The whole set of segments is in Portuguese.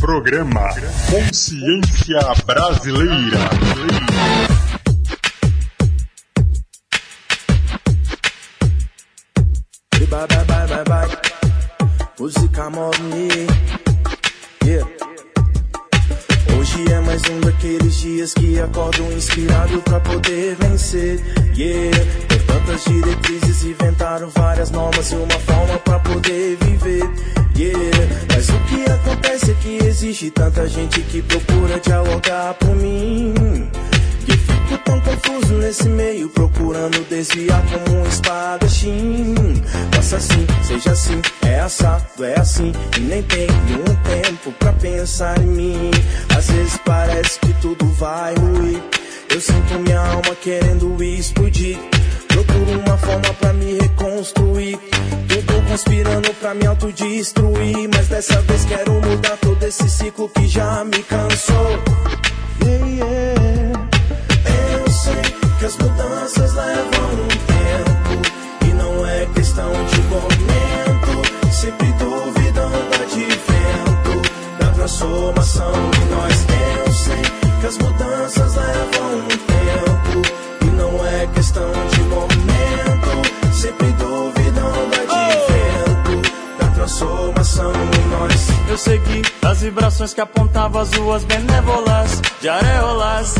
Programa Consciência Brasileira. Bye bye bye bye bye. Música move Yeah. Hoje é mais um daqueles dias que acordo inspirado pra poder vencer. Yeah. Tantas diretrizes inventaram várias normas e uma forma pra poder viver. Yeah. Mas o que acontece é que existe tanta gente que procura dialogar por mim. Que fico tão confuso nesse meio, procurando desviar como um espadachim. Faça assim, seja assim, é assado, é assim, e nem tenho um tempo pra pensar em mim. Às vezes parece que tudo vai ruir. Eu sinto minha alma querendo explodir. Procuro uma forma pra me reconstruir. Tudo conspirando pra me autodestruir. Mas dessa vez quero mudar todo esse ciclo que já me cansou. Yeah, yeah. Eu sei que as mudanças levam um tempo. E não é questão de momento. Sempre duvidando advento da transformação de nós. Eu sei que as mudanças levam um tempo. E não é questão de. Sempre duvidando advento da transformação de nós. Eu segui as vibrações que apontavam as ruas benévolas de areolas.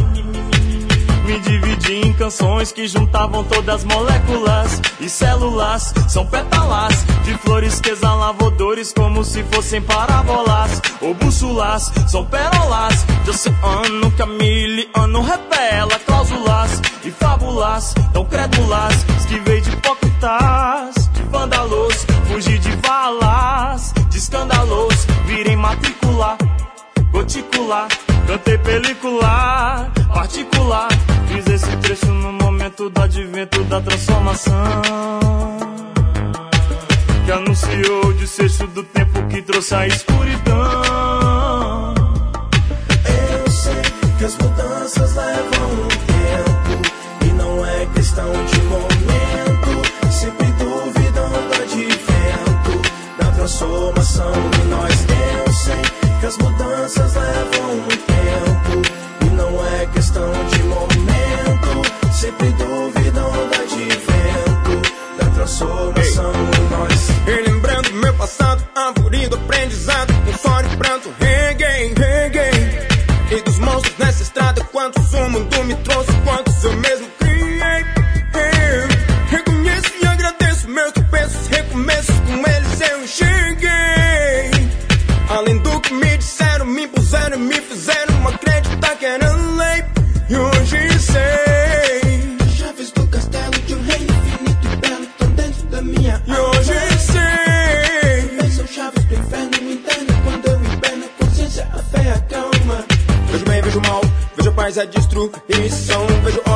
Me dividi em canções que juntavam todas as moléculas e células. São pétalas de flores que exalavam odores como se fossem parábolas ou bússolas. São pérolas de oceano que a miliano revela cláusulas e fábulas tão crédulas. Esquivei goticular, cantei película, particular. Fiz esse trecho no momento do advento da transformação. Que anunciou o desfecho do tempo que trouxe a escuridão. Eu sei que as mudanças levam um tempo e não é questão de momento. Sempre duvidando advento da transformação de nós. Eu sei que as mudanças levam um tempo e não é questão de momento. Sempre duvidando advento da transformação de nós. Relembrando meu passado, árvore do aprendizado, com fora e pranto, reguei, reguei. E dos monstros nessa estrada, quantos o mundo me trouxe, e a destruição.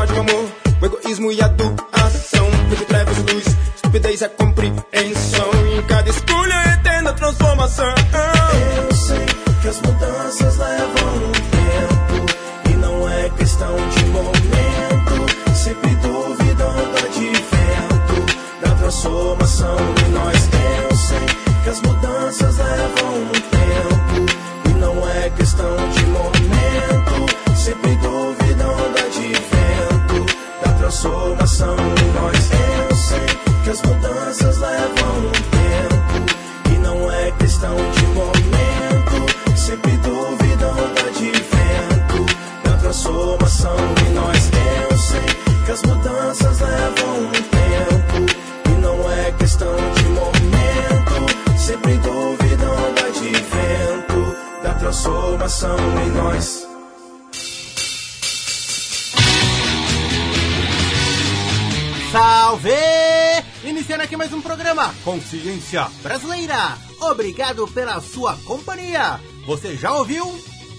Consciência Brasileira. Obrigado pela sua companhia. Você já ouviu?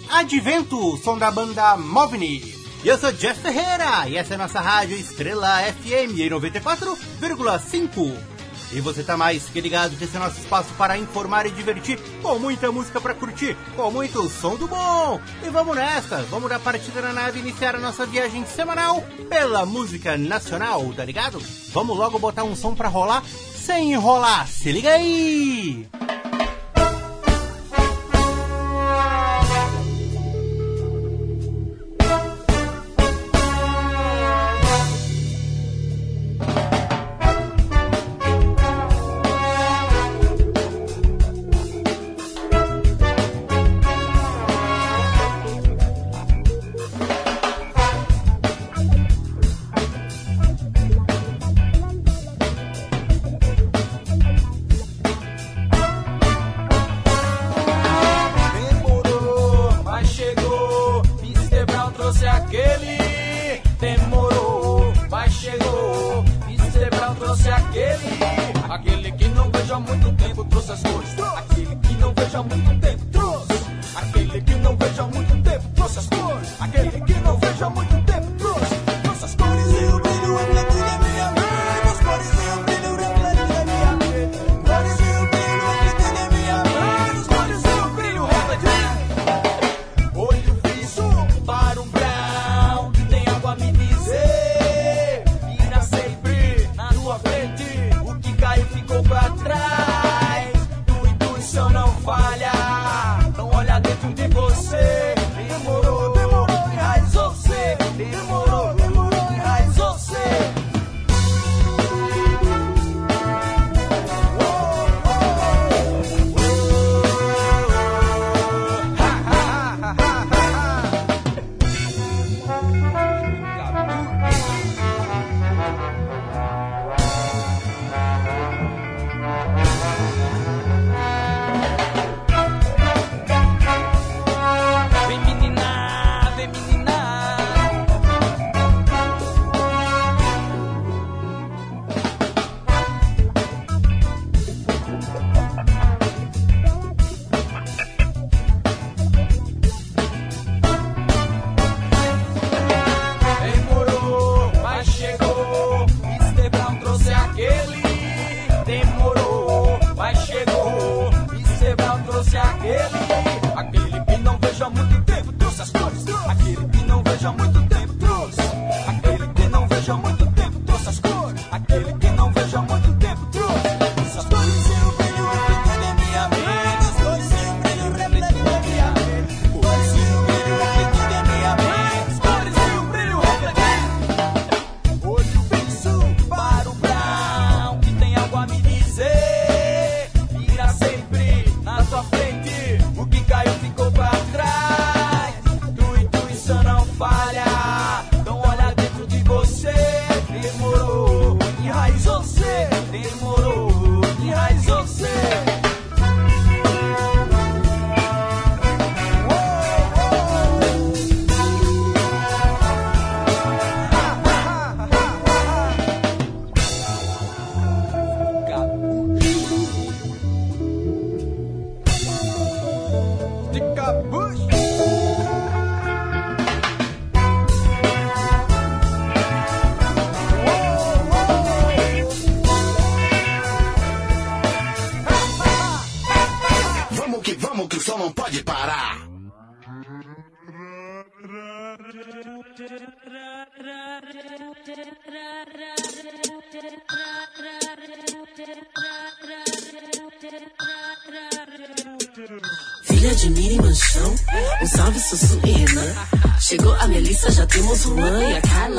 Advento, som da banda Movni. Eu sou Jeff Ferreira e essa é a nossa rádio Estrela FM em 94,5. E você tá mais que ligado que esse é nosso espaço para informar e divertir, com muita música para curtir, com muito som do bom. E vamos nessa, vamos dar partida na nave e iniciar a nossa viagem semanal pela música nacional, tá ligado? Vamos logo botar um som pra rolar sem enrolar, se liga aí! Tempo trouxe as cores. Aquele que não vejo há muito tempo trouxe. Aquele que não vejo há muito tempo trouxe as cores. Aquele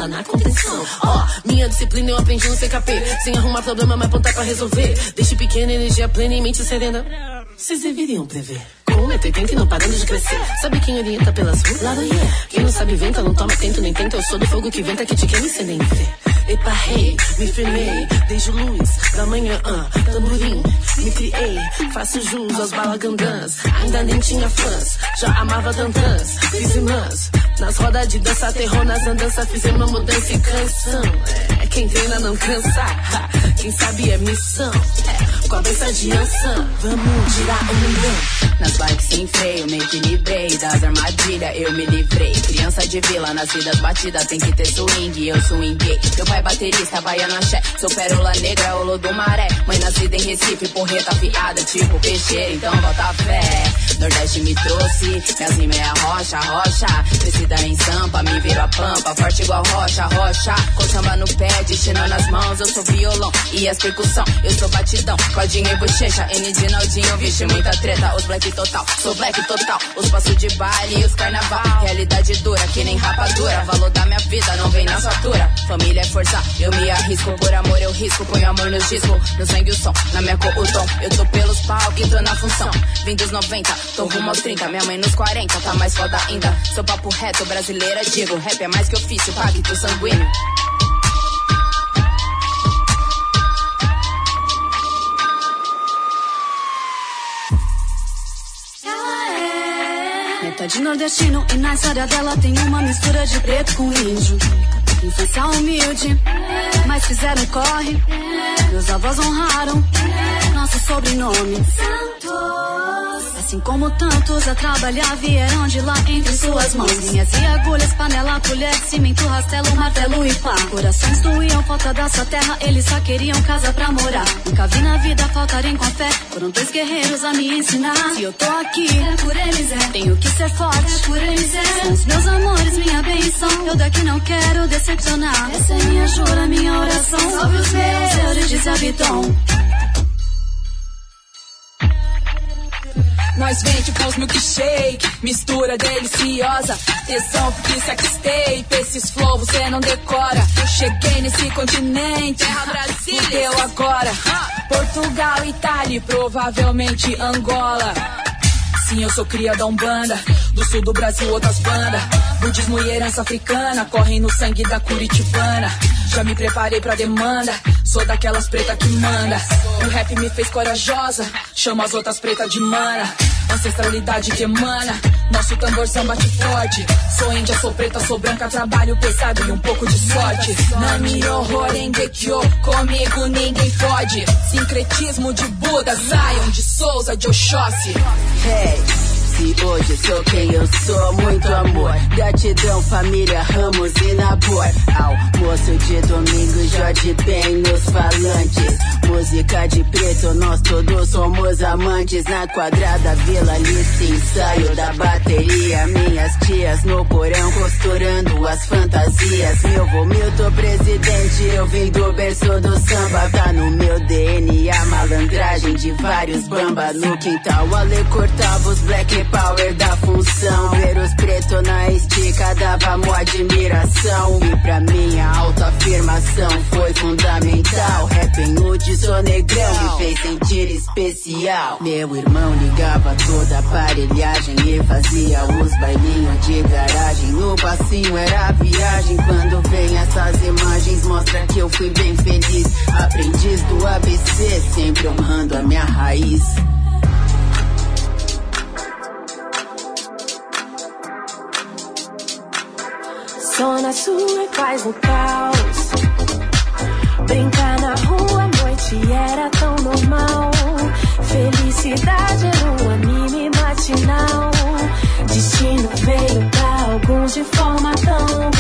na contenção. Ó, minha disciplina eu aprendi no CKP. Sem arrumar problema, mas apontar pra resolver. Deixe pequena energia plena e mente serena. Vocês deveriam prever. Com um metro e oitenta e não parando de crescer. Sabe quem orienta pelas ruas? Lá do yeah. Quem não sabe venta, não toma tento nem tenta. Eu sou do fogo que venta, que te queima e cê nem vê. Epa, hey, me firmei, desde luz da manhã, ah, tamborim, me criei, faço jus aos balagandãs, ainda nem tinha fãs, já amava tantãs, fiz irmãs, nas rodas de dança, terror nas andanças, fizemos uma mudança e canção, é, quem treina não cansa, ha, quem sabe é missão, é, com a benção de ança, vamos tirar o mundão. Nas bikes sem freio, me equilibrei. Das armadilhas eu me livrei. Criança de vila, nas vidas batidas Tem que ter swing, eu swinguei. Meu pai baterista, baiano axé. Sou pérola negra, olo do maré. Mãe nascida em Recife, porreta afiada Tipo peixeira, então bota fé. Nordeste me trouxe, minhas rimas é a rocha, rocha. Crescida em sampa, me viro a pampa. Forte igual rocha, rocha. Com samba no pé, destino nas mãos. Eu sou violão e as percussão. Eu sou batidão, codinha e bochecha N de Naldinho, vixe muita treta. Os black total, sou black total. Os passos de baile e os carnaval. Realidade dura, que nem rapadura. Valor da minha vida, não vem na fatura. Família é força, eu me arrisco. Por amor eu risco, ponho amor no disco. No sangue o som, na minha cor o tom. Eu tô pelos palcos, tô na função. Vim dos 90, tô rumo aos 30 Minha mãe nos 40, tá mais foda ainda. Sou papo reto, brasileira digo. Rap é mais que ofício, pacto sanguíneo Metade nordestino e na história dela tem uma mistura de preto com índio. Infância humilde, mas fizeram corre. Meus avós honraram nosso sobrenome. Santos. Assim como tantos a trabalhar vieram de lá entre suas mãos. Linhas e agulhas, panela, colher, cimento, rastelo, martelo e pá. Corações doíam, falta da sua terra, eles só queriam casa pra morar. Nunca vi na vida faltarem com fé, foram dois guerreiros a me ensinar. Se eu tô aqui, é por eles, é. Tenho que ser forte, é por eles, é. São os meus amores, minha benção. Eu daqui não quero decepcionar. Essa é minha jura, minha oração. Salve os meus, Euridice Abiton. Nós vende com os milkshake, mistura deliciosa. Tesão porque sextape, esses flow você não decora. Cheguei nesse continente, terra Brasília. Deu agora. Portugal, Itália e provavelmente Angola. Sim, eu sou cria da Umbanda, do sul do Brasil outras bandas. Budismo e herança africana correm no sangue da Curitibana. Já me preparei pra demanda, sou daquelas preta que manda. O rap me fez corajosa, chama as outras pretas de mana. Ancestralidade que emana, nosso tambor samba bate forte. Sou índia, sou preta, sou branca, trabalho pesado e um pouco de sorte. Nami horror engekyo, comigo ninguém pode. Sincretismo de Buda, Zion, de Souza, de Oxóssi. Hey, hoje sou quem eu sou, muito amor. Gratidão, família, Ramos e Nabor. Almoço de domingo, Jorge bem nos falantes. Música de preto, nós todos somos amantes. Na quadrada, Vila Alice, ensaio da bateria. Minhas tias no porão, costurando as fantasias. Meu vô Milton, presidente, eu vim do berço do samba. Tá no meu DNA, malandragem de vários bamba. No quintal, Ale cortava os black power da função. Ver os pretos na estica dava mó admiração. E pra minha autoafirmação foi fundamental. Rap em nude, sou negrão, me fez sentir especial. Meu irmão ligava toda a aparelhagem e fazia os bailinhos de garagem. No passinho era viagem. Quando vem essas imagens, mostra que eu fui bem feliz. Aprendiz do ABC, sempre honrando a minha raiz. Zona Sul é paz no caos. Brincar na rua à noite era tão normal. Felicidade era um anime matinal. Destino veio pra alguns de forma tão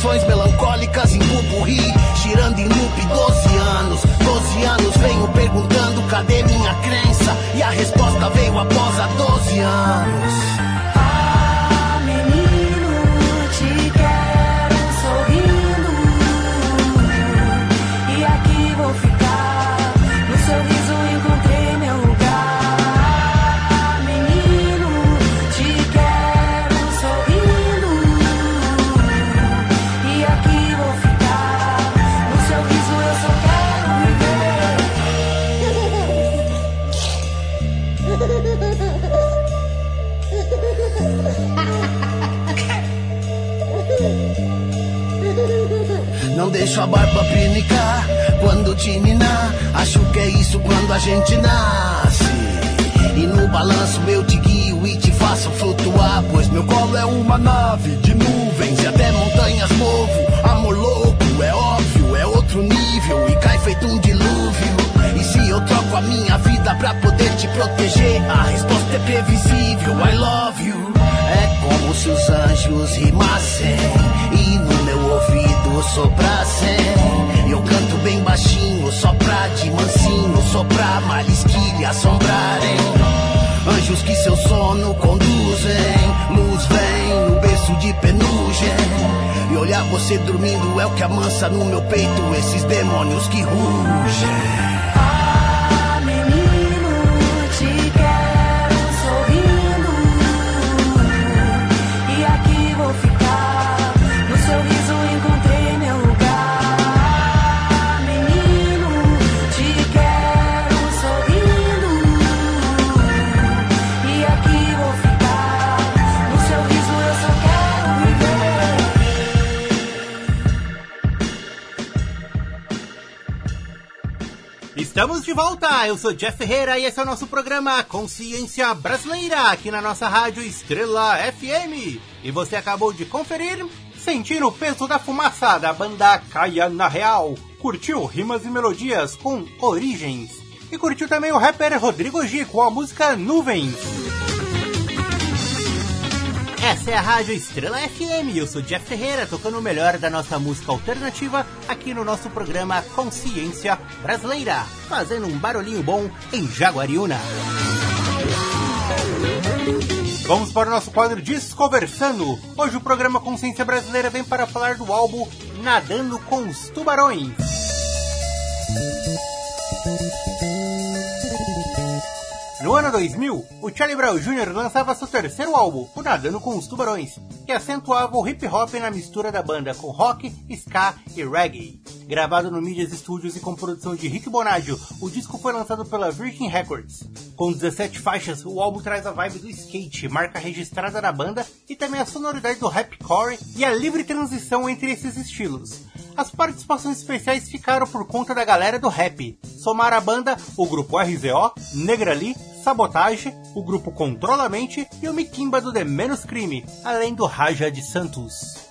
canções melancólicas em pupurri Girando em loop 12 anos. 12 anos venho perguntando cadê minha crença? E a resposta veio após há 12 anos barba pinicar quando te ninar. Acho que é isso quando a gente nasce. E no balanço eu te guio e te faço flutuar. Pois meu colo é uma nave de nuvens e até montanhas movo. Amor louco, é óbvio, é outro nível. E cai feito um dilúvio. E se eu troco a minha vida pra poder te proteger, a resposta é previsível. I love you. É como se os anjos rimassem ouvido soprassem. Eu canto bem baixinho, só pra de mansinho, só pra malisquilha assombrarem. Anjos que seu sono conduzem, luz vem no berço de penugem. E olhar você dormindo é o que amansa no meu peito esses demônios que rugem. Estamos de volta! Eu sou Jeff Ferreira e esse é o nosso programa Consciência Brasileira, aqui na nossa rádio Estrela FM. E você acabou de conferir Sentir o Peso da Fumaça, da banda Caia na Real. Curtiu rimas e melodias com Origens. E curtiu também o rapper Rodrigo G com a música Nuvens. Essa é a Rádio Estrela FM. Eu sou Jeff Ferreira, tocando o melhor da nossa música alternativa aqui no nosso programa Consciência Brasileira, fazendo um barulhinho bom em Jaguariúna. Vamos para o nosso quadro Desconversando. Hoje o programa Consciência Brasileira vem para falar do álbum Nadando com os Tubarões. No ano 2000, o Charlie Brown Jr. lançava seu terceiro álbum, o Nadando com os Tubarões, que acentuava o hip hop na mistura da banda com rock, ska e reggae. Gravado no Medias Studios e com produção de Rick Bonadio, o disco foi lançado pela Virgin Records. Com 17 faixas, o álbum traz a vibe do skate, marca registrada da banda, e também a sonoridade do rapcore e a livre transição entre esses estilos. As participações especiais ficaram por conta da galera do rap. Somaram a banda o grupo RZO, Negrali, Sabotage, o grupo Controlamente e o Mikimba do The Menos Crime, além do Raja de Santos.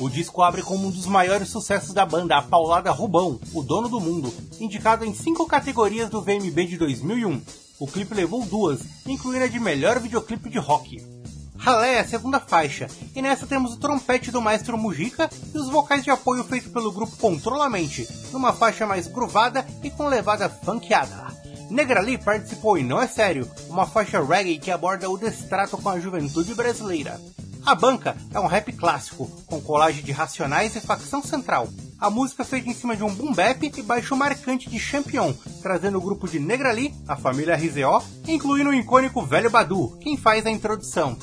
O disco abre como um dos maiores sucessos da banda, a paulada Rubão, o dono do mundo, indicado em cinco categorias do VMB de 2001. O clipe levou duas, incluindo a de melhor videoclipe de rock. Ralé é a segunda faixa, e nessa temos o trompete do maestro Mujica e os vocais de apoio feitos pelo grupo Controlamente, numa faixa mais gruvada e com levada funkeada. Negrali participou em Não é Sério, uma faixa reggae que aborda o destrato com a juventude brasileira. A Banca é um rap clássico, com colagem de Racionais e Facção Central. A música feita em cima de um boom bap e baixo marcante de Champion, trazendo o grupo de Negrali, a família RZO, incluindo o icônico Velho Badu, quem faz a introdução.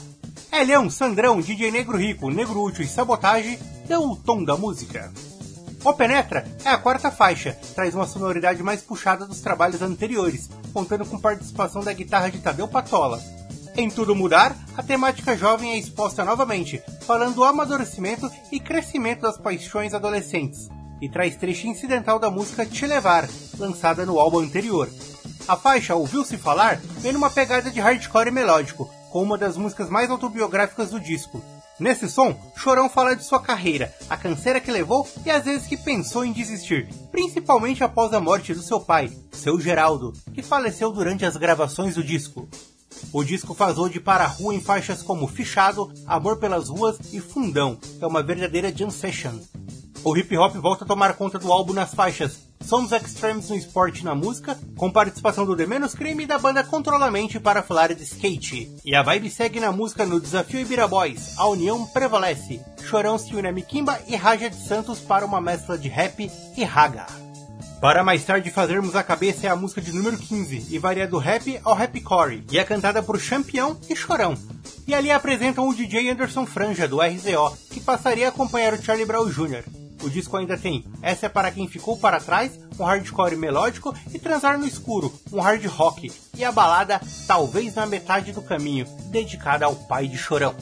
Elhão, Sandrão, DJ Negro Rico, Negro Útil e Sabotagem dão o tom da música. O Penetra é a quarta faixa, traz uma sonoridade mais puxada dos trabalhos anteriores, contando com participação da guitarra de Tadeu Patola. Em Tudo Mudar, a temática jovem é exposta novamente, falando do amadurecimento e crescimento das paixões adolescentes, e traz trecho incidental da música Te Levar, lançada no álbum anterior. A faixa Ouviu-se Falar vem numa pegada de hardcore melódico, com uma das músicas mais autobiográficas do disco. Nesse som, Chorão fala de sua carreira, a canseira que levou e às vezes que pensou em desistir, principalmente após a morte do seu pai, seu Geraldo, que faleceu durante as gravações do disco. O disco faz ode para a rua em faixas como Fichado, Amor pelas Ruas e Fundão, é uma verdadeira jam session. O hip hop volta a tomar conta do álbum nas faixas Somos Extremes no esporte na música, com participação do The Menos Crime e da banda Controlamente para falar de skate. E a vibe segue na música no Desafio Ibira Boys, a união prevalece. Chorão se une a Mikimba e Raja de Santos para uma mescla de rap e raga. Para mais tarde fazermos a cabeça é a música de número 15 e varia do rap ao rapcore e é cantada por Champião e Chorão. E ali apresentam o DJ Anderson Franja do RZO, que passaria a acompanhar o Charlie Brown Jr. O disco ainda tem Essa é para quem ficou para trás, um hardcore melódico e Transar no escuro, um hard rock, e a balada Talvez na metade do caminho, dedicada ao pai de Chorão.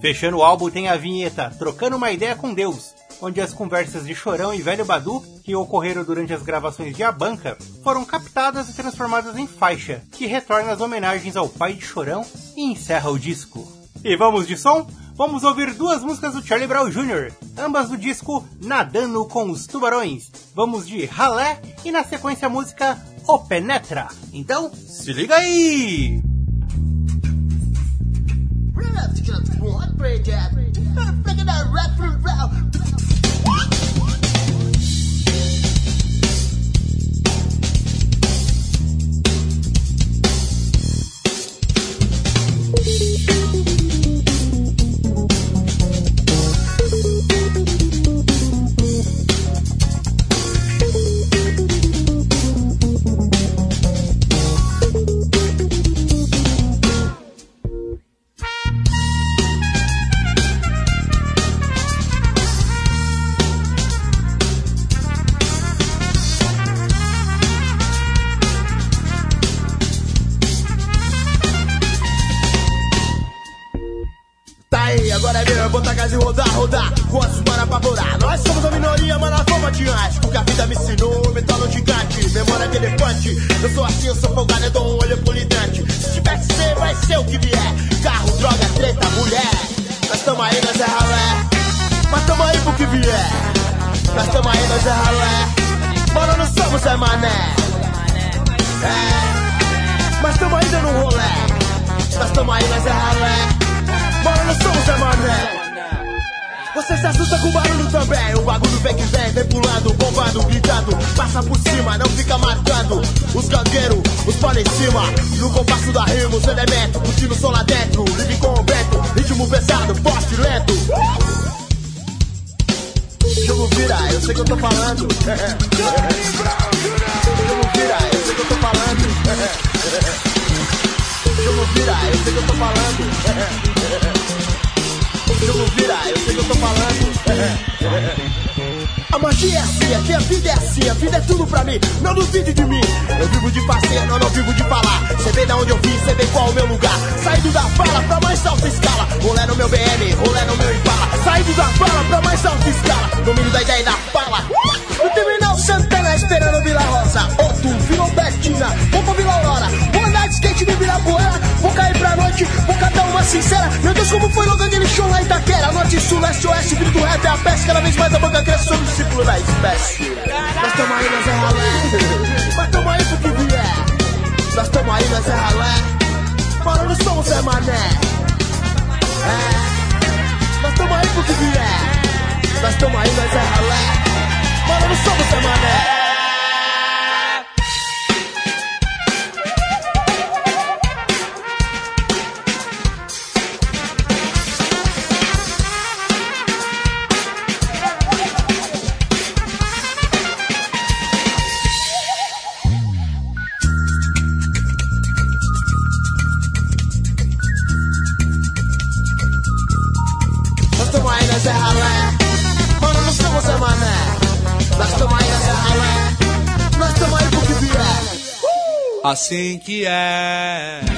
Fechando o álbum tem a vinheta Trocando uma ideia com Deus, onde as conversas de Chorão e Velho Badu, que ocorreram durante as gravações de A Banca, foram captadas e transformadas em faixa, que retorna as homenagens ao pai de Chorão e encerra o disco. E vamos de som? Vamos ouvir duas músicas do Charlie Brown Jr., ambas do disco Nadando com os Tubarões. Vamos de Ralé e na sequência a música O Penetra. Então, se liga aí! Os gangueiros, os pano em cima. No compasso da rima, os elementos. Curtindo som lá dentro. Livre com o vento. Ritmo pesado, forte lento. Jogo vira, eu sei que eu tô falando. Jogo vira, eu sei que eu tô falando. Jogo vira, eu sei que eu tô falando. Jogo vira, eu sei que eu tô falando. A magia é assim, aqui a vida é assim, a vida é tudo pra mim, não duvide de mim. Eu vivo de fazer, não, não vivo de falar. Cê vê da onde eu vim, cê vê qual é o meu lugar. Saído da fala pra mais alta escala. Rolé no meu BM, rolé no meu Impala. Saído da fala pra mais alta escala. Domínio da ideia e da fala. No terminal Santana, esperando Vila Rosa. Outro, Vila Betina, vou pra Vila Aurora. Vou andar de skate no Virapuera. Vou cair pra noite, vou catar uma sincera. Meu Deus, como foi logo aquele show lá em Itaquera. Norte, sul, leste, oeste, grito rap é a peste. Cada vez mais a banca cresce o discípulo da espécie. Nós tamo aí, nós é ralé. Mas tamo aí pro que vier. Nós tamo aí, nós é ralé. Mano, não somos é mané. É. Nós tamo aí pro que vier. Nós tamo aí, nós é ralé. Mano, não somos é mané. assim que é.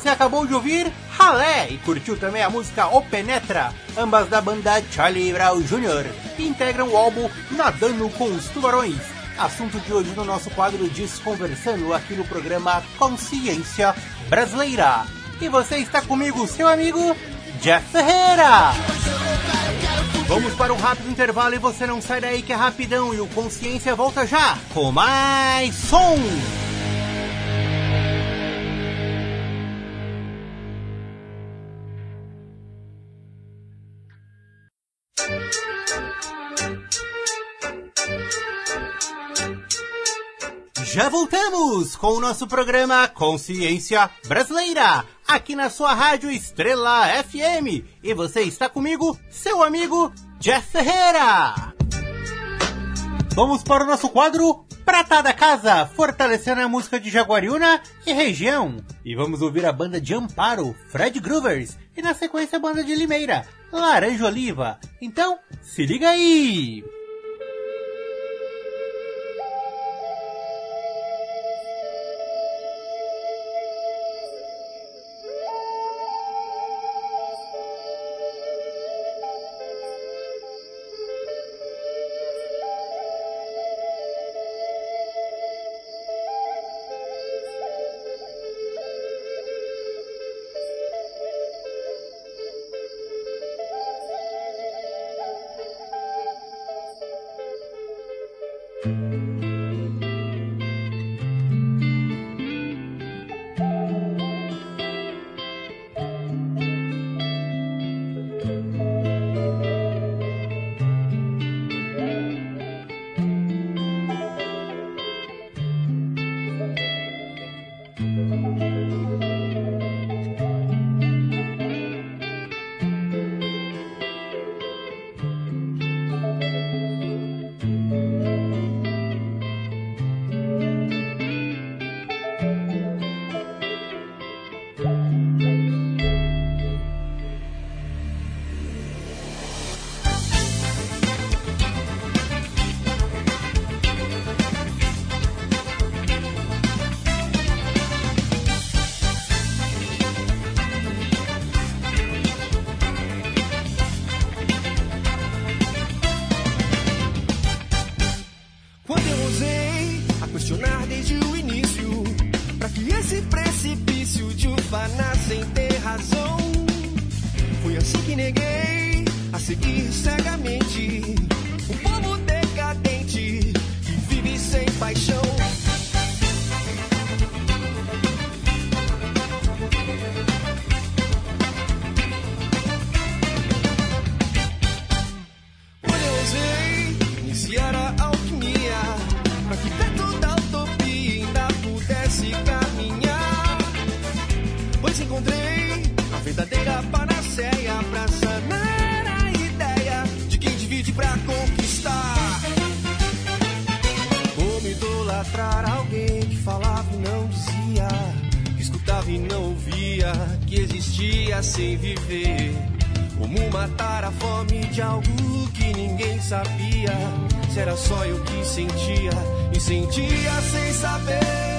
você acabou de ouvir Halé e curtiu também a música O Penetra, ambas da banda Charlie Brown Jr., que integram o álbum Nadando com os Tubarões. Assunto de hoje no nosso quadro Desconversando aqui no programa Consciência Brasileira. E você está comigo, seu amigo Jeff Ferreira. Vamos para um rápido intervalo e você não sai daí que é rapidão e o Consciência volta já com mais som. Já voltamos com o nosso programa Consciência Brasileira, aqui na sua rádio Estrela FM. E você está comigo, seu amigo Jeff Ferreira. Vamos para o nosso quadro Prata da Casa, fortalecendo a música de Jaguariúna e região. E vamos ouvir a banda de Amparo, Fred Groovers, e na sequência a banda de Limeira, Laranja Oliva. Então, se liga aí! e não via que existia sem viver. Como matar a fome de algo que ninguém sabia. Se era só eu que sentia e sentia sem saber.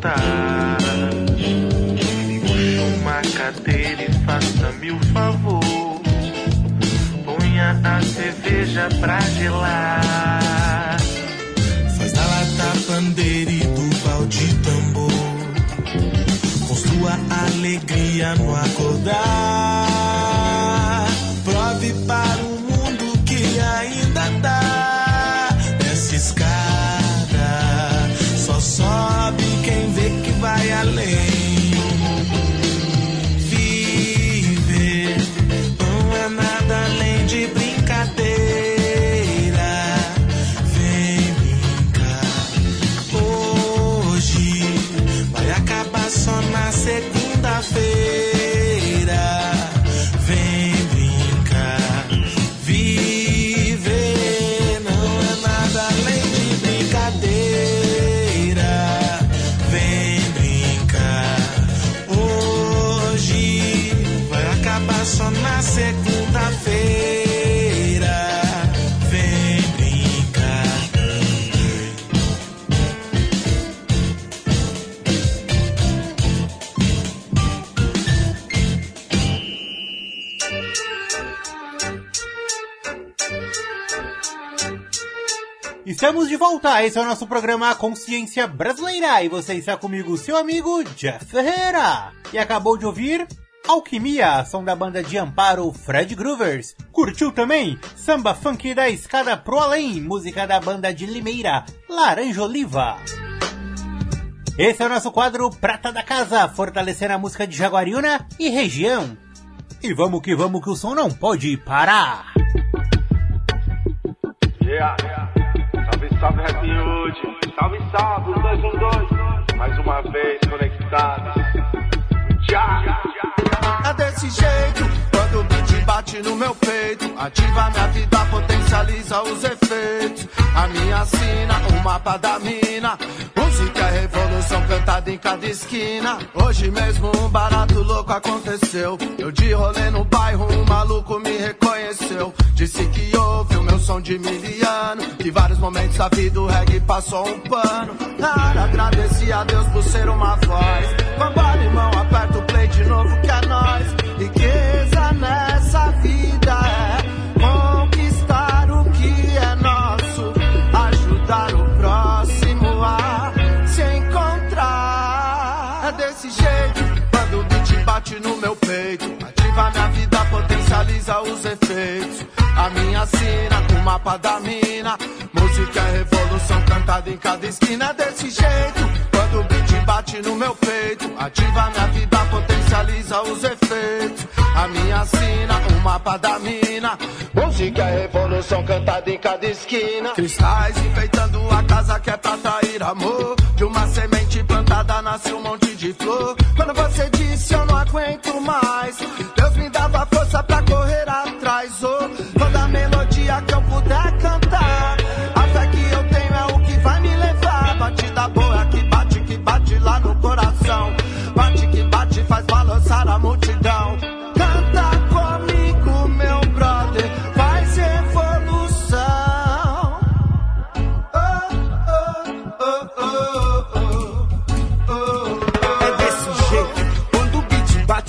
Contar. Puxa uma cadeira e faça-me o favor. Ponha a cerveja pra gelar. Faz da lata bandeira e do balde tambor. Construa alegria no acordar. Estamos de volta, esse é o nosso programa Consciência Brasileira e você está comigo, seu amigo Jeff Ferreira. E acabou de ouvir Alquimia, som da banda de Amparo Fred Groovers. Curtiu também? Samba Funk da Escada Pro Além, música da banda de Limeira, Laranja Oliva. Esse é o nosso quadro Prata da Casa, fortalecendo a música de Jaguariúna e região. E vamos que vamos que o som não pode parar. Yeah. Salve, salve, Happy Hood. Salve, salve, um, dois, um, dois. Mais uma vez conectados. Já. É desse jeito, quando o beat bate no meu peito, ativa minha vida, potencializa os efeitos. A minha sina, o mapa da mina. Música é revolução cantada em cada esquina. Hoje mesmo um barato louco aconteceu. Eu de rolê no bairro, um maluco me reconheceu. Disse que ouve o meu som de miliano. Que vários momentos da vida o reggae passou um pano. Cara, agradeci a Deus por ser uma voz. Vambora, irmão, aperta o play de novo que é nós. Riqueza nessa vida é conquistar o que é nosso, ajudar o próximo a se encontrar. É desse jeito, quando o beat bate no meu peito, ativa minha vida, potencializa os efeitos. A minha sina, o mapa da mina, música é revolução cantada em cada esquina. É desse jeito, quando o beat bate no meu peito, ativa minha vida, potencializa os efeitos. A minha sina, o mapa da mina, música é revolução cantada em cada esquina. Cristais enfeitando a casa que é pra atrair amor. De uma semente plantada nasce um monte de flor. Quando você disse eu não aguento mais, Deus me dava força pra correr atrás. Oh, toda melodia que eu puder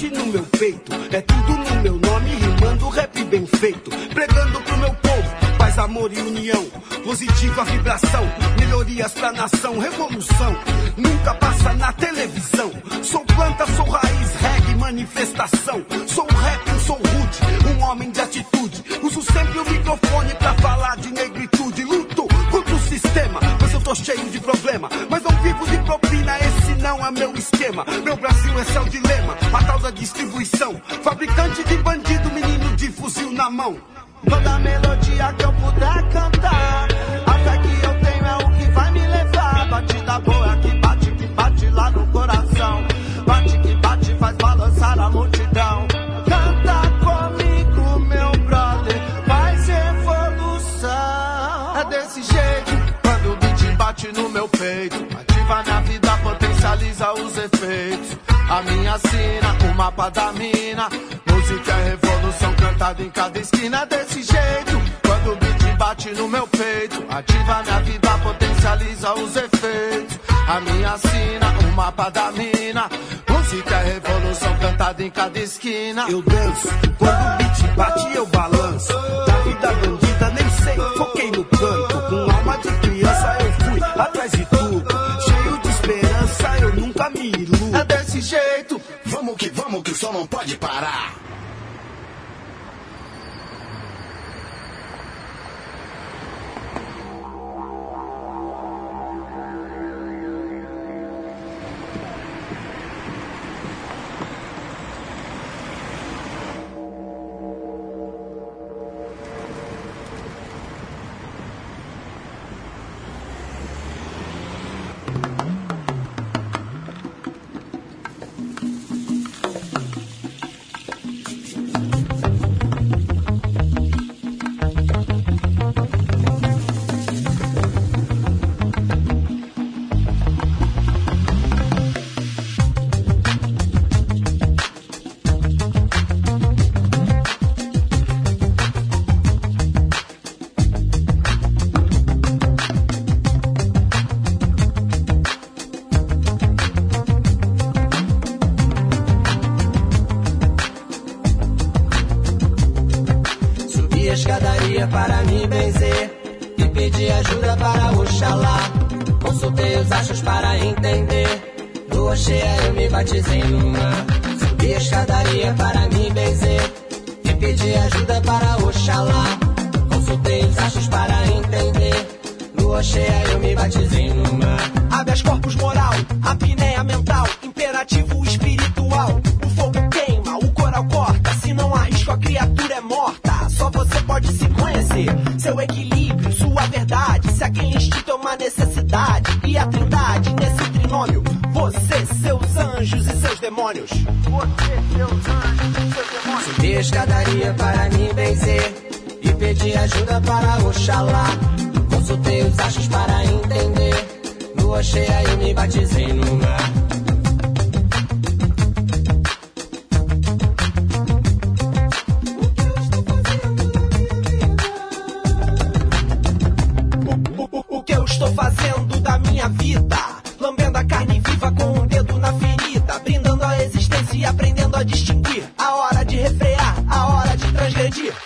bate no meu peito. É tudo no meu nome, rimando rap bem feito. Pregando pro meu povo, paz, amor e união. Positiva vibração, melhorias pra nação, revolução. Nunca passa na televisão. Sou planta, sou raiz, reggae, manifestação. Sou rap, sou rude, um homem de atitude. Uso sempre o microfone pra falar de negritude. Luto contra o sistema, mas eu tô cheio de problema. Mas não vivo de propina, não é meu esquema. Meu Brasil, esse é o dilema, a tal da distribuição. Fabricante de bandido, menino de fuzil na mão. Toda melodia que eu puder cantar. A fé que eu tenho é o que vai me levar. Batida boa que bate, que bate lá no coração. Bate que bate, faz balançar a multidão. Canta comigo, meu brother, faz evolução. É desse jeito, quando o beat bate no meu peito. Ativa minha vida, potencializa os efeitos. A minha sina, o mapa da mina. Música é revolução cantada em cada esquina desse jeito. Quando o beat bate no meu peito, ativa minha vida, potencializa os efeitos. A minha sina, o mapa da mina. Música é revolução cantada em cada esquina. Eu danço, quando o beat bate eu balanço. Da vida bandida nem sei, foquei no canto. Com alma de criança eu fui atrás de iludo. É desse jeito, Vamos que vamos que o som não pode parar.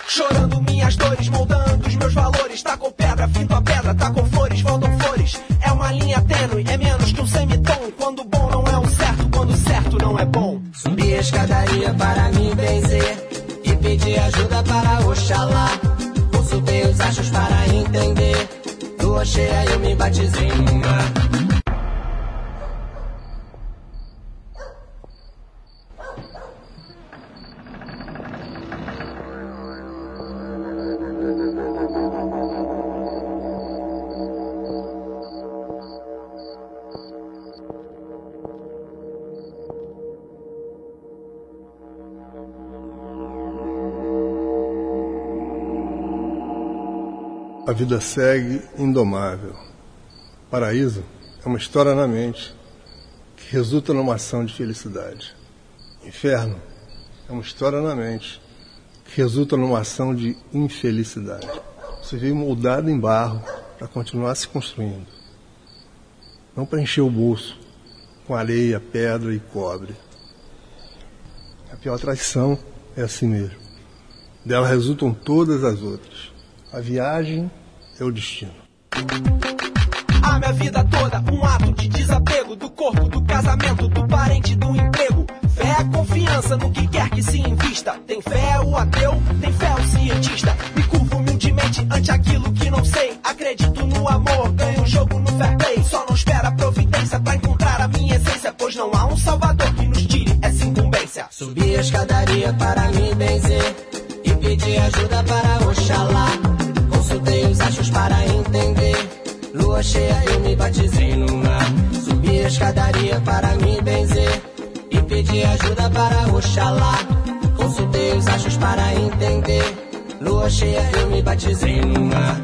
Chorando minhas dores, moldando os meus valores. Tacou pedra, finto a pedra, tacou flores, voltam flores. É uma linha tênue, é menos que um semitom. Quando bom não é o certo, quando certo não é bom. Subi a escadaria para me benzer e pedi ajuda para Oxalá. Consultei os achos para entender. Lua cheia eu me batizei no mar. A vida segue indomável. Paraíso é uma história na mente que resulta numa ação de felicidade. Inferno é uma história na mente que resulta numa ação de infelicidade. Você veio moldado em barro para continuar se construindo. Não para encher o bolso com areia, pedra e cobre. A pior traição é assim mesmo. Dela resultam todas as outras. A viagem é o destino. A minha vida toda, um ato de desapego do corpo, do casamento, do parente, do emprego. Fé é confiança no que quer que se invista. Tem fé o ateu, tem fé o cientista. Me curvo humildemente ante aquilo que não sei. Acredito no amor, ganho o jogo no fair play. Só não espera providência pra encontrar a minha essência. Pois não há um salvador que nos tire essa incumbência. Subi a escadaria para me benzer e pedi ajuda para Oxalá. Consultei os achos para entender. Lua cheia, eu me batizei no mar. Subi a escadaria para me benzer e pedi ajuda para Oxalá. Consultei os achos para entender. Lua cheia, eu me batizei no mar.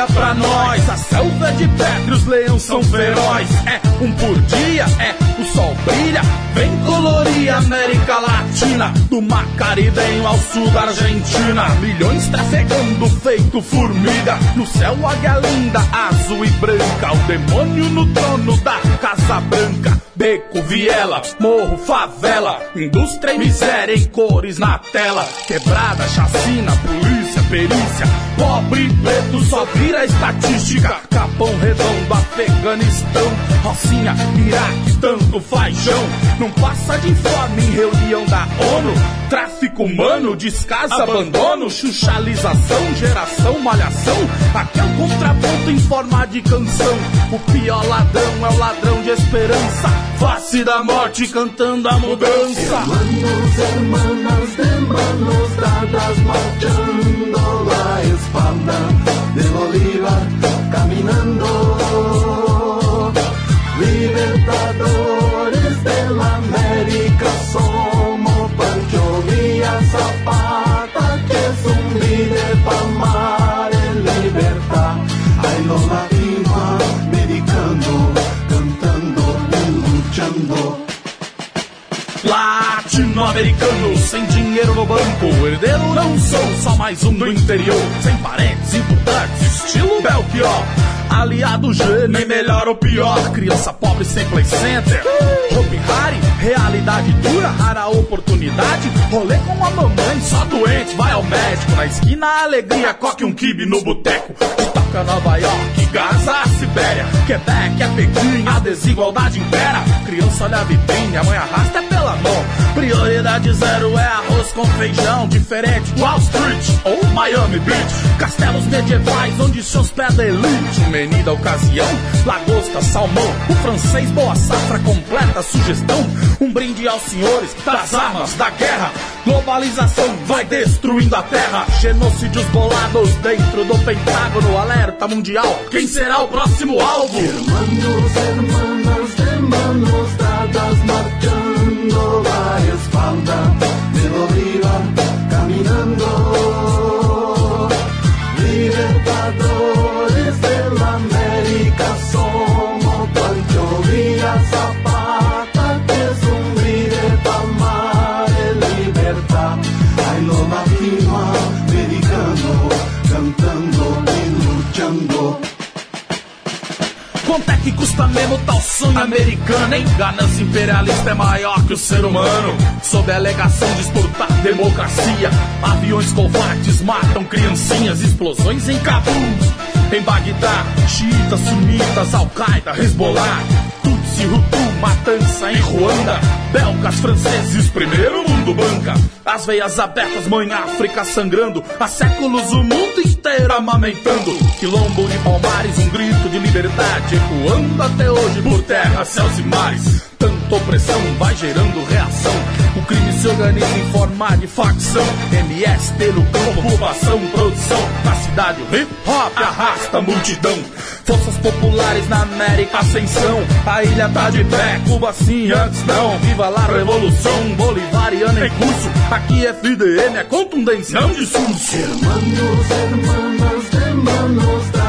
Dia pra nós. A selva é de pedra os leões são ferozes. É um por dia, é o sol brilha. Vem colorir América Latina, do mar caribenho ao sul da Argentina. Milhões trafegando feito formiga. No céu, águia linda, azul e branca. O demônio no trono da Casa Branca. Beco, viela, morro, favela, indústria e miséria em cores na tela. Quebrada, chacina, polícia, perícia. Pobre preto só vira estatística. Capão redondo, Afeganistão, Rocinha, Iraque, tanto faijão. Não passa de informe em reunião da ONU. Tráfico humano, descaso, abandono, chuchalização, geração, malhação. Aqui é o contraponto em forma de canção. O pior ladrão é o ladrão de esperança. Face da morte cantando a mudança. Hermanos, hermanas, de manos dadas sem dinheiro no banco. Herdeiro não sou, só mais um do interior. Sem parentes importantes, estilo Belchior. Aliado G, nem melhor ou pior. Criança pobre sem play center. Hope Harry, realidade dura, rara oportunidade. Rolê com a mamãe, só doente, vai ao médico. Na esquina, alegria, coque um kibe no boteco. Toca Nova York, Gaza, Sibéria. Quebec é Pequim, a desigualdade impera. Criança olha a vitrine, a mãe arrasta pela mão. Prioridade zero é arroz com feijão. Diferente Wall Street ou Miami Beach. Castelos medievais onde se hospeda elite. Menu da ocasião, lagosta, salmão. O francês, boa safra, completa sugestão. Um brinde aos senhores das armas da guerra. Globalização vai destruindo a terra. Genocídios bolados dentro do Pentágono. Alerta mundial. Quem será o próximo alvo? Hermanos, hermanas, que custa mesmo tal sonho americano, hein? Ganância imperialista é maior que o ser humano. Sob a alegação de exportar democracia, aviões covardes matam criancinhas, explosões em Cabul. Em Bagdá, xiitas, sunitas, Al-Qaeda, Hezbollah, Tutsi, matança em Ruanda. Belgas, franceses, primeiro mundo banca. As veias abertas, mãe África sangrando. Há séculos o mundo inteiro amamentando. Quilombo de Palmares, um grito de liberdade. Ecoando até hoje por terra, céus e mares. Tanta opressão vai gerando reação. O crime se organiza em forma de facção. MST no campo, ocupação, produção. Na cidade o hip hop arrasta a multidão. Forças populares na América Ascensão. A ilha tá de pé, Cuba sim, antes não. Viva lá revolução bolivariana em curso. Aqui é FDM, é contundência, não discurso. Hermanos, hermanas de manos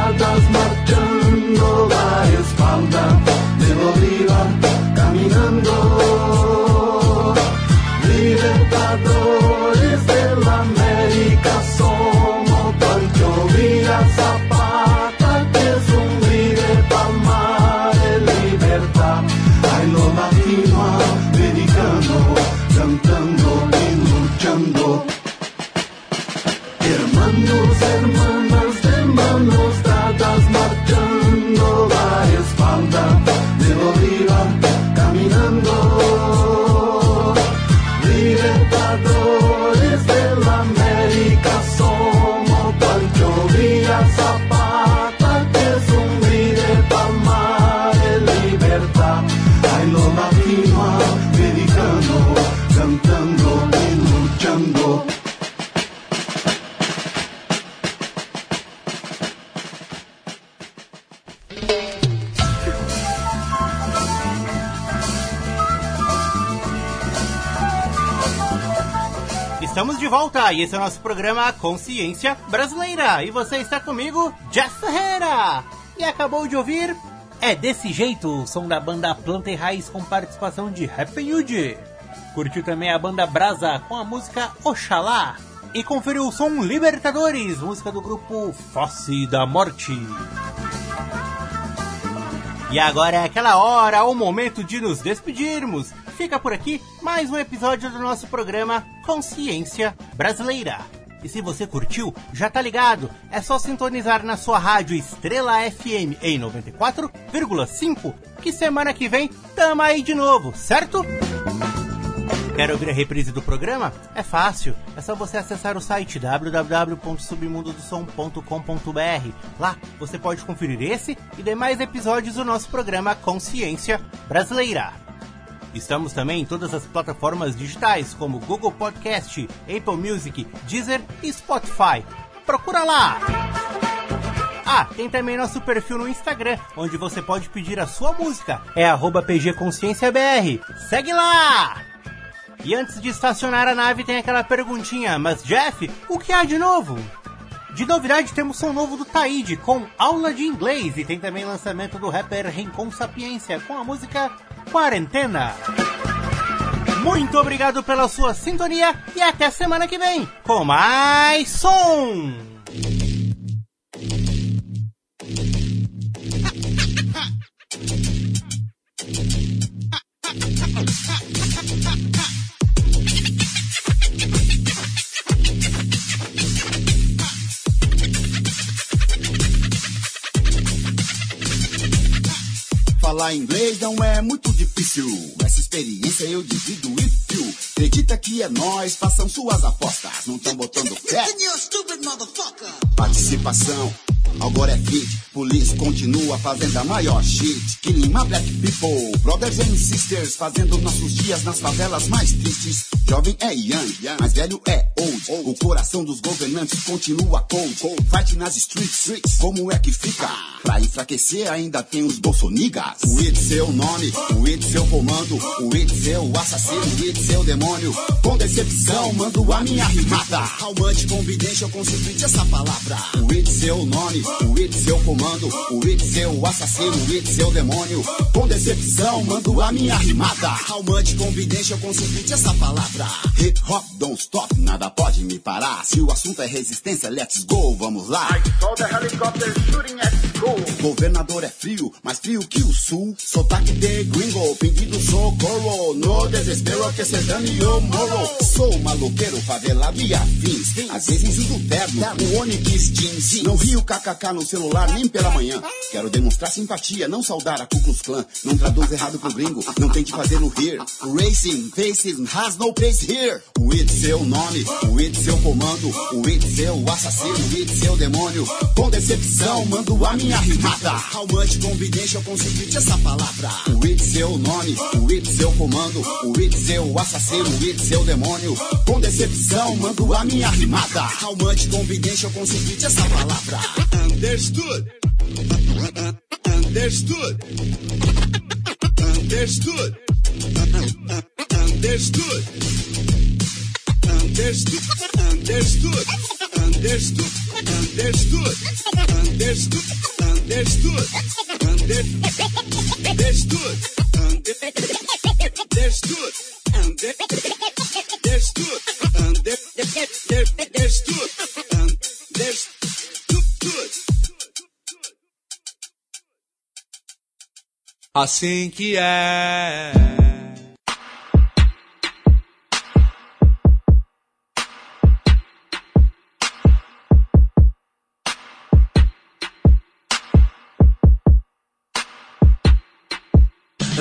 Estamos de volta e esse é o nosso programa Consciência Brasileira. E você está comigo, Jeff Ferreira. E acabou de ouvir É Desse Jeito, o som da banda Planta e Raiz com participação de Happy Hood. Curtiu também a banda Brasa com a música Oxalá. E conferiu o som Libertadores, música do grupo Fosse da Morte. E agora é aquela hora, o momento de nos despedirmos. Fica por aqui mais um episódio do nosso programa Consciência Brasileira. E se você curtiu, já tá ligado, é só sintonizar na sua rádio Estrela FM em 94,5 que semana que vem tamo aí de novo, certo? Quer ouvir a reprise do programa? É fácil, é só você acessar o site www.submundodosom.com.br. Lá você pode conferir esse e demais episódios do nosso programa Consciência Brasileira. Estamos também em todas as plataformas digitais, como Google Podcast, Apple Music, Deezer e Spotify. Procura lá! Ah, tem também nosso perfil no Instagram, onde você pode pedir a sua música. É arroba PGConsciênciaBR. Segue lá! E antes de estacionar a nave tem aquela perguntinha, mas Jeff, o que há de novo? De novidade temos som novo do Taíde com aula de inglês e tem também lançamento do rapper Rincon Sapiência com a música Quarentena. Muito obrigado pela sua sintonia e até semana que vem com mais som. Falar inglês não é muito difícil. Essa experiência eu divido with you. Acredita que é nós, façam suas apostas. Não tão botando fé. Participação. Agora é fit, police continua fazendo a maior shit. Killing my black people, brothers and sisters, fazendo nossos dias nas favelas mais tristes. Jovem é young, mais velho é old. O coração dos governantes continua cold. Fight nas streets, como é que fica? Pra enfraquecer ainda tem os bolsonigas. O it seu nome, o it seu comando, o it seu assassino, o it seu demônio. Com decepção, mando a minha rimada. Much confidential constitui essa palavra? O it seu nome, o it seu comando, o it seu assassino, o it seu demônio. Com decepção, mando a minha rimada. How much confidential constitui essa palavra? Hip hop, don't stop, nada pode me parar. Se o assunto é resistência, let's go, vamos lá. Saw the helicopter shooting at school. Governador é frio, mais frio que o sul. Sotaque de gringo, pedindo socorro. No desespero que se dane o morro. Sou maloqueiro, favelado e afins. Às vezes uso terno, o Onix jeans. Não rio kkk no celular nem pela manhã. Quero demonstrar simpatia, não saudar a Ku Klux Klan. Não traduz errado pro gringo, não tente fazer no here. Racing, facing, has no place here. O it seu nome, o it seu comando, o it seu assassino, o it seu demônio. Com decepção, mando a minha rimada. How much confidential consegui essa palavra? O It's é o nome, o It's é o comando, o It's é o assassino, o It's é o demônio. Com decepção, mando a minha rimada. How much confidential consegui essa palavra? Understood. Understood. Understood. Understood. Understood. Understood. Understood. Understood. Understood. Understood. Understood. Understood. Understood. Assim que é.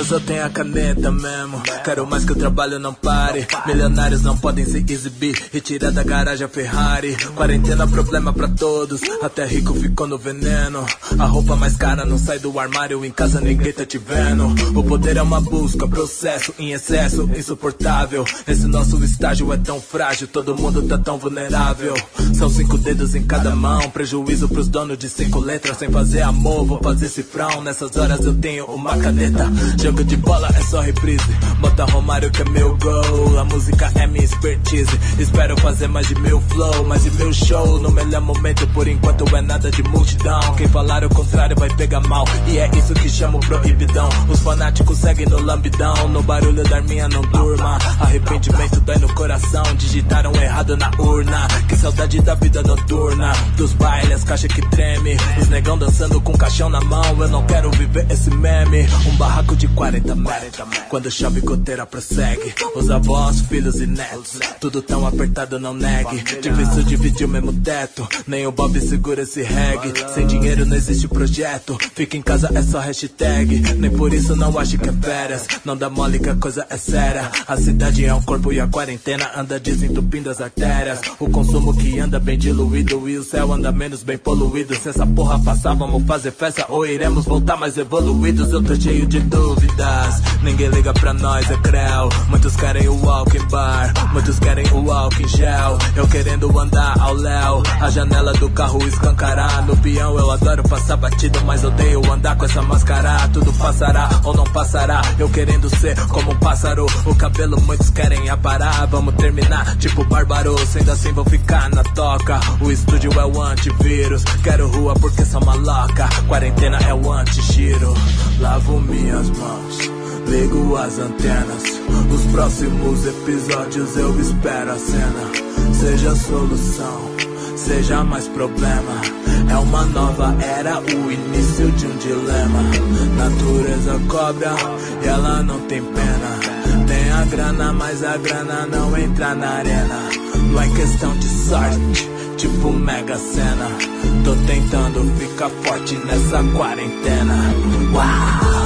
Eu só tenho a caneta mesmo. Quero mais que o trabalho não pare. Milionários não podem se exibir. Retirar da garagem a Ferrari. Quarentena, problema pra todos. Até rico ficou no veneno. A roupa mais cara não sai do armário. Em casa ninguém tá te vendo. O poder é uma busca, processo em excesso, insuportável. Esse nosso estágio é tão frágil. Todo mundo tá tão vulnerável. São cinco dedos em cada mão. Prejuízo pros donos de cinco letras. Sem fazer amor, vou fazer cifrão. Nessas horas eu tenho uma caneta. Jogo de bola é só reprise. Bota Romário que é meu gol. A música é minha expertise. Espero fazer mais de meu flow, mais de meu show. No melhor momento, por enquanto, é nada de multidão. Quem falar o contrário vai pegar mal. E é isso que chamo proibidão. Os fanáticos seguem no lambidão. No barulho da arminha não durma. Arrependimento dói no coração. Digitaram errado na urna. Que saudade da vida noturna. Dos bailes, caixa que treme. Os negão dançando com caixão na mão. Eu não quero viver esse meme. Um barraco de 40 metros. Quando chove, goteira prossegue. Os avós, filhos e netos. Tudo tão apertado, não negue. Difícil dividir o mesmo teto. Nem o Bob segura esse reggae. Sem dinheiro não existe projeto. Fica em casa é só hashtag. Nem por isso não acho que é férias. Não dá mole que a coisa é séria. A cidade é um corpo e a quarentena anda desentupindo as artérias. O consumo que anda bem diluído e o céu anda menos bem poluído. Se essa porra passar, vamos fazer festa ou iremos voltar mais evoluídos. Eu tô cheio de dúvidas. Ninguém liga pra nós, é creu. Muitos querem o walking bar, muitos querem o walking gel. Eu querendo andar ao léu, a janela do carro escancarar. No peão eu adoro passar batido, mas odeio andar com essa máscara. Tudo passará ou não passará. Eu querendo ser como um pássaro, o cabelo muitos querem aparar. Vamos terminar tipo bárbaro, sendo assim vou ficar na toca. O estúdio é o antivírus, quero rua porque sou maloca. Quarentena é o anti-giro, lavo minhas mãos. Ligo as antenas. Os próximos episódios eu espero a cena. Seja solução, seja mais problema. É uma nova era, o início de um dilema. Natureza cobra e ela não tem pena. Tem a grana, mas a grana não entra na arena. Não é questão de sorte, tipo mega cena. Tô tentando ficar forte nessa quarentena. Uau!